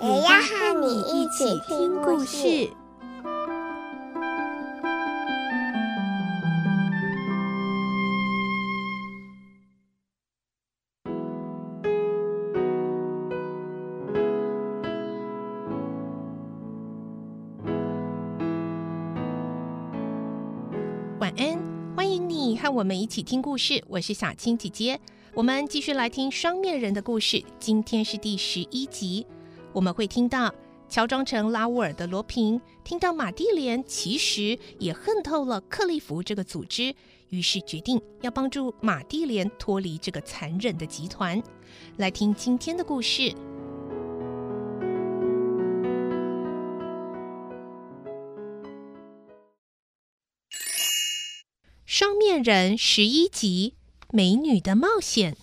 也要和你一起听故事。晚安，欢迎你和我们一起听故事。我是小青姐姐，我们继续来听双面人的故事。今天是第十一集，我们会听到乔装成拉乌尔的罗平，听到马蒂莲其实也恨透了克利夫这个组织，于是决定要帮助马蒂莲脱离这个残忍的集团。来听今天的故事。双面人十一集：美女的冒险。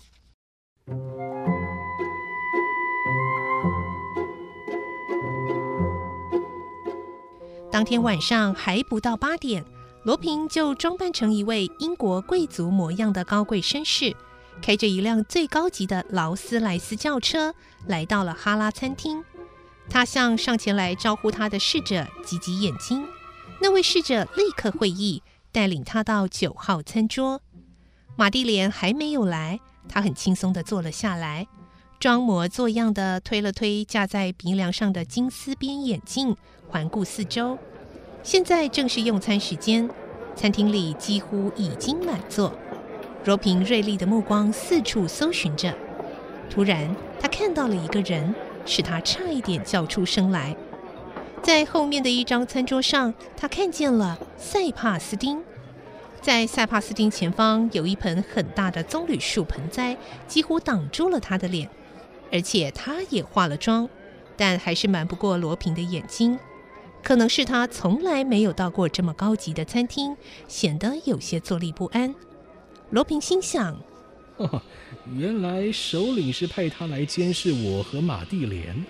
当天晚上还不到八点，罗平就装扮成一位英国贵族模样的高贵绅士，开着一辆最高级的劳斯莱斯轿车，来到了哈拉餐厅。他向上前来招呼他的侍者挤挤眼睛，那位侍者立刻会意。带领他到九号餐桌，玛蒂莲还没有来，他很轻松地坐了下来，装模作样的推了推架在鼻梁上的金丝边眼镜，环顾四周。现在正是用餐时间，餐厅里几乎已经满座。罗平锐利的目光四处搜寻着，突然他看到了一个人，使他差一点叫出声来。在后面的一张餐桌上，他看见了塞帕斯丁。在塞帕斯丁前方有一盆很大的棕榈树盆栽，几乎挡住了他的脸，而且他也化了妆，但还是瞒不过罗平的眼睛。可能是他从来没有到过这么高级的餐厅，显得有些坐立不安。罗平心想：哦，原来首领是派他来监视我和马蒂莲。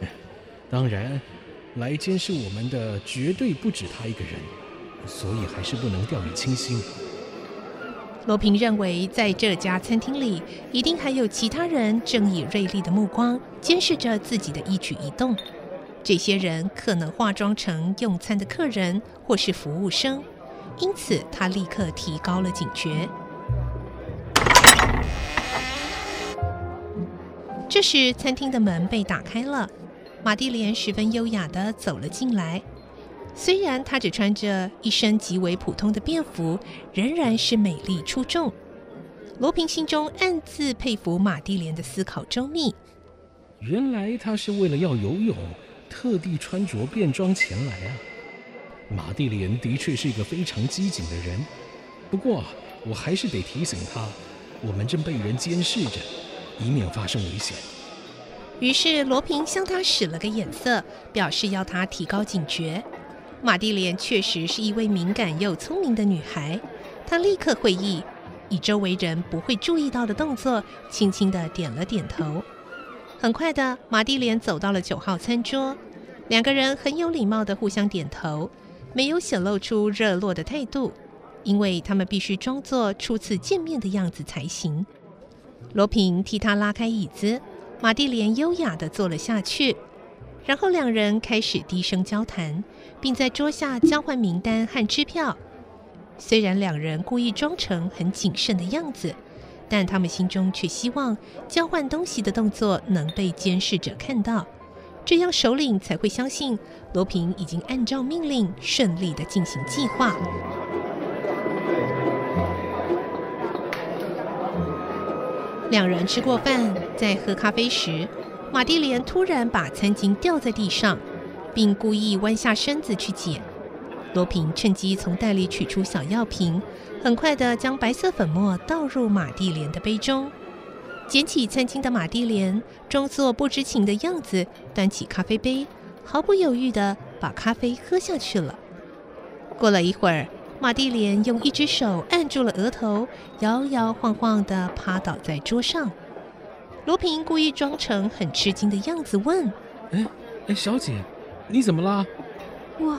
当然。来监视我们的绝对不止他一个人，所以还是不能掉以轻心。罗平认为，在这家餐厅里，一定还有其他人正以锐利的目光监视着自己的一举一动。这些人可能化妆成用餐的客人或是服务生，因此他立刻提高了警觉。这时，餐厅的门被打开了。马蒂莲十分优雅地走了进来，虽然她只穿着一身极为普通的便服，仍然是美丽出众。罗平心中暗自佩服马蒂莲的思考周密。原来她是为了要游泳，特地穿着便装前来啊！马蒂莲的确是一个非常机警的人，不过我还是得提醒她，我们正被人监视着，以免发生危险。于是罗平向他使了个眼色，表示要他提高警觉。玛蒂莲确实是一位敏感又聪明的女孩，她立刻会意，以周围人不会注意到的动作，轻轻地点了点头。很快的，玛蒂莲走到了九号餐桌，两个人很有礼貌地互相点头，没有显露出热络的态度，因为他们必须装作初次见面的样子才行。罗平替他拉开椅子。玛蒂莲优雅地坐了下去，然后两人开始低声交谈，并在桌下交换名单和支票。虽然两人故意装成很谨慎的样子，但他们心中却希望交换东西的动作能被监视者看到，这样首领才会相信罗平已经按照命令顺利的进行计划。两人吃过饭，在喝咖啡时，玛蒂莲突然把餐巾掉在地上，并故意弯下身子去捡。罗平趁机从袋里取出小药瓶，很快地将白色粉末倒入玛蒂莲的杯中。捡起餐巾的玛蒂莲，装作不知情的样子，端起咖啡杯，毫不犹豫地把咖啡喝下去了。过了一会儿，玛蒂莲用一只手按住了额头，摇摇晃晃地趴倒在桌上。罗平故意装成很吃惊的样子，问：“哎哎，小姐，你怎么啦？”“我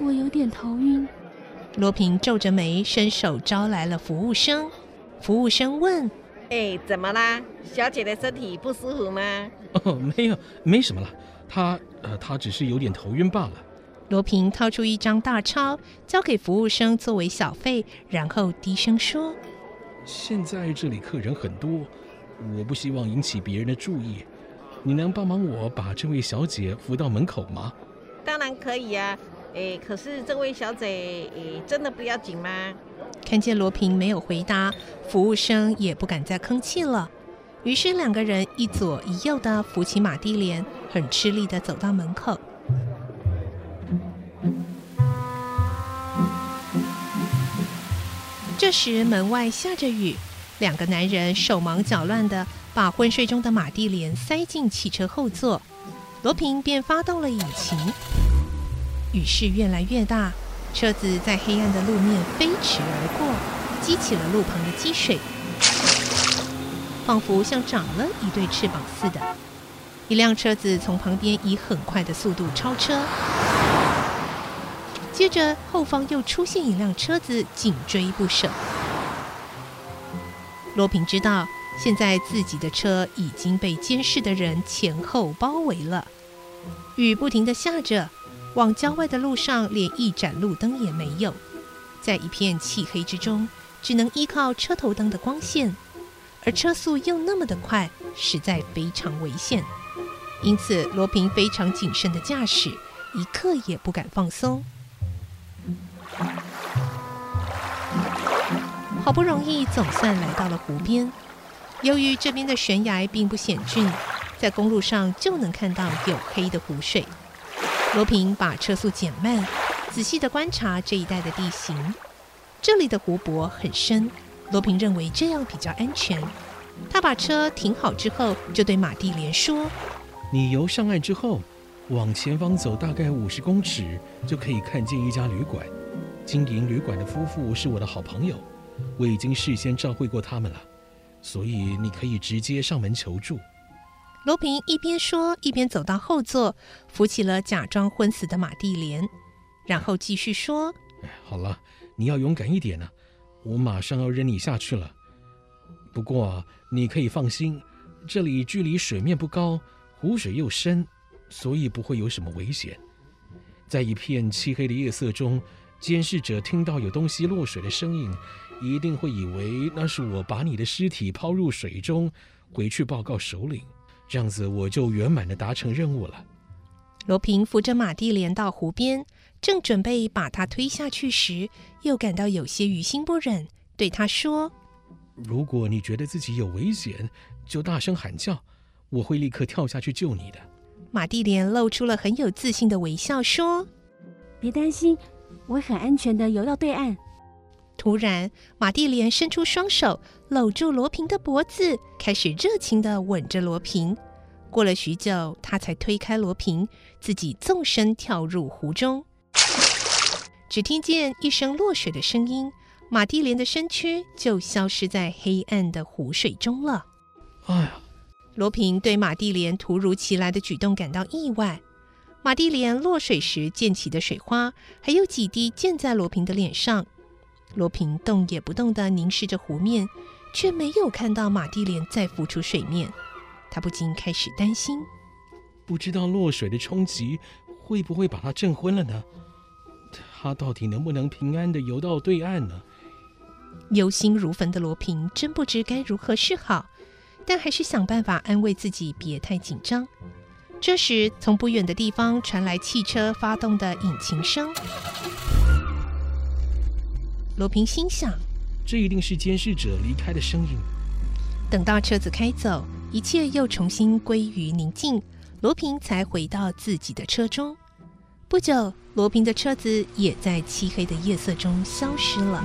我有点头晕。”罗平皱着眉，伸手招来了服务生。服务生问。哎，怎么啦？小姐的身体不舒服吗？哦，没有，没什么了。她，呃，她只是有点头晕罢了。罗平掏出一张大钞，交给服务生作为小费，然后低声说：“现在这里客人很多，我不希望引起别人的注意。你能帮忙我把这位小姐扶到门口吗？”当然可以啊。诶，可是这位小姐，诶，真的不要紧吗？看见罗平没有回答，服务生也不敢再吭气了。于是两个人一左一右的扶起马蒂莲，很吃力的走到门口。这时门外下着雨，两个男人手忙脚乱的把昏睡中的马蒂莲塞进汽车后座，罗平便发动了引擎。雨势越来越大。车子在黑暗的路面飞驰而过，激起了路旁的积水，仿佛像长了一对翅膀似的。一辆车子从旁边以很快的速度超车，接着后方又出现一辆车子紧追不舍。罗平知道，现在自己的车已经被监视的人前后包围了。雨不停地下着。往郊外的路上连一盏路灯也没有，在一片漆黑之中，只能依靠车头灯的光线，而车速又那么的快，实在非常危险。因此，罗平非常谨慎的驾驶，一刻也不敢放松。好不容易总算来到了湖边，由于这边的悬崖并不险峻，在公路上就能看到黝黑的湖水。罗平把车速减慢，仔细的观察这一带的地形。这里的湖泊很深，罗平认为这样比较安全。他把车停好之后，就对马蒂莲说：“你游上岸之后，往前方走大概五十公尺，就可以看见一家旅馆。经营旅馆的夫妇是我的好朋友，我已经事先照会过他们了，所以你可以直接上门求助。”罗平一边说，一边走到后座，扶起了假装昏死的马蒂莲，然后继续说：“好了，你要勇敢一点呢、啊，我马上要扔你下去了。不过你可以放心，这里距离水面不高，湖水又深，所以不会有什么危险。在一片漆黑的夜色中，监视者听到有东西落水的声音，一定会以为那是我把你的尸体抛入水中，回去报告首领。”这样子我就圆满的达成任务了。罗平扶着马蒂莲到湖边，正准备把她推下去时，又感到有些于心不忍，对他说：“如果你觉得自己有危险，就大声喊叫，我会立刻跳下去救你的。”马蒂莲露出了很有自信的微笑，说：“别担心，我很安全的游到对岸。”突然，马蒂莲伸出双手，搂住罗平的脖子，开始热情的吻着罗平。过了许久，他才推开罗平，自己纵身跳入湖中。只听见一声落水的声音，马蒂莲的身躯就消失在黑暗的湖水中了。哎呀！罗平对马蒂莲突如其来的举动感到意外。玛蒂莲落水时溅起的水花，还有几滴溅在罗平的脸上。罗平动也不动地凝视着湖面，却没有看到马蒂莲再浮出水面。他不禁开始担心：不知道落水的冲击会不会把他震昏了呢？他到底能不能平安地游到对岸呢？忧心如焚的罗平真不知该如何是好，但还是想办法安慰自己，别太紧张。这时，从不远的地方传来汽车发动的引擎声。罗平心想，这一定是监视者离开的声音。等到车子开走，一切又重新归于宁静，罗平才回到自己的车中。不久，罗平的车子也在漆黑的夜色中消失了。